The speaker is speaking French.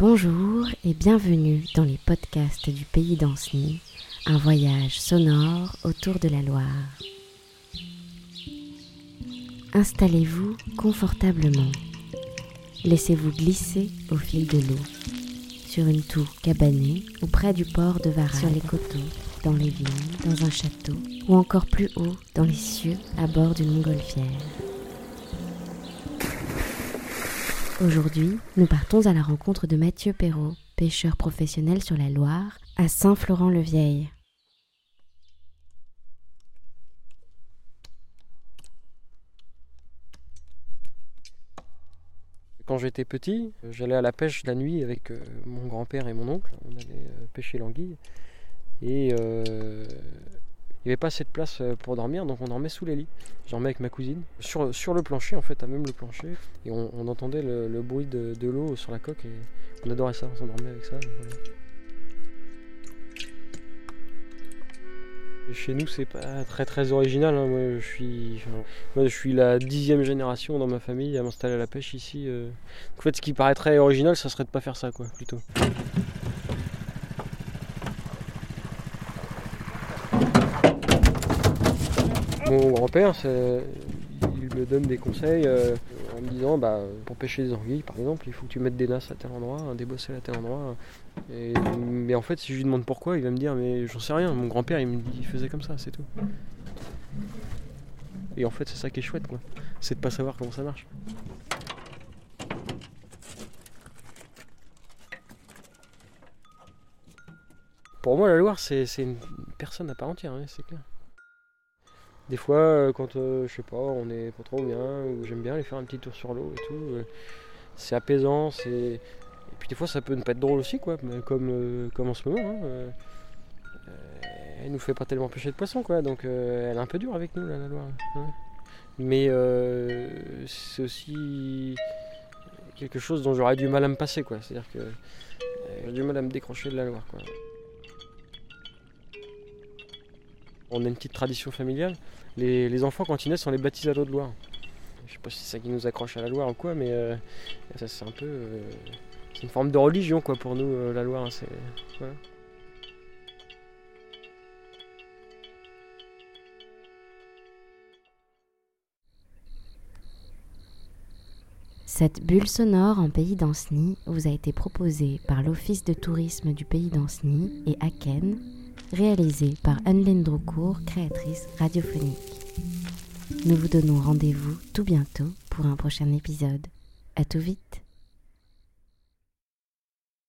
Bonjour et bienvenue dans les podcasts du pays d'Anceny, un voyage sonore autour de la Loire. Installez-vous confortablement. Laissez-vous glisser au fil de l'eau, sur une tour cabanée ou près du port de Varennes, sur les coteaux, dans les vignes, dans un château, ou encore plus haut, dans les cieux, à bord d'une montgolfière. Aujourd'hui, nous partons à la rencontre de Mathieu Perrault, pêcheur professionnel sur la Loire, à Saint-Florent-le-Vieil. Quand j'étais petit, j'allais à la pêche la nuit avec euh, mon grand-père et mon oncle. On allait euh, pêcher l'anguille. Et euh, il n'y avait pas assez de place euh, pour dormir, donc on dormait sous les lits. Je dormais avec ma cousine, sur, sur le plancher en fait, à même le plancher. Et on, entendait le, bruit de, de l'eau sur la coque et on adorait ça, on s'endormait avec ça. Chez nous, c'est pas très très original. hein. Moi, je suis, je suis la dixième génération dans ma famille à m'installer à la pêche ici. euh. En fait, ce qui paraît très original, ça serait de pas faire ça, quoi, plutôt. Mon grand-père, il me donne des conseils euh, en me disant bah, pour pêcher des anguilles, par exemple, il faut que tu mettes des nasses à tel endroit, un débossel à tel endroit. Mais en fait, si je lui demande pourquoi, il va me dire mais j'en sais rien. Mon grand-père, il, me faisait comme ça, c'est tout. Et en fait, c'est ça qui est chouette, quoi. C'est de pas savoir comment ça marche. Pour moi, la Loire, c'est c'est une personne à part entière, hein, c'est clair. Des fois, euh, quand euh, je sais pas, on est pas trop bien, ou j'aime bien aller faire un petit tour sur l'eau et tout, euh, c'est apaisant. Et puis des fois, ça peut ne pas être drôle aussi, quoi, comme, comme en ce moment. hein, elle nous fait pas tellement pêcher de poissons, quoi, donc elle est un peu dure avec nous, là, la Loire. hein. Mais c'est aussi quelque chose dont j'aurais du mal à me passer, quoi. C'est-à-dire que j'ai du mal à me décrocher de la Loire, quoi. On a une petite tradition familiale. Les, enfants, quand ils naissent, on les baptise à l'eau de Loire. Je sais pas si c'est ça qui nous accroche à la Loire ou quoi, mais euh, ça c'est un peu. euh, c'est une forme de religion quoi pour nous, euh, la Loire. hein. Cette bulle sonore en pays d'Anceny vous a été proposée par l'Office de tourisme du pays d'Anceny et Aken, réalisée par Anne-Laine Droucourt, créatrice radiophonique. Nous vous donnons rendez-vous tout bientôt pour un prochain épisode. À tout vite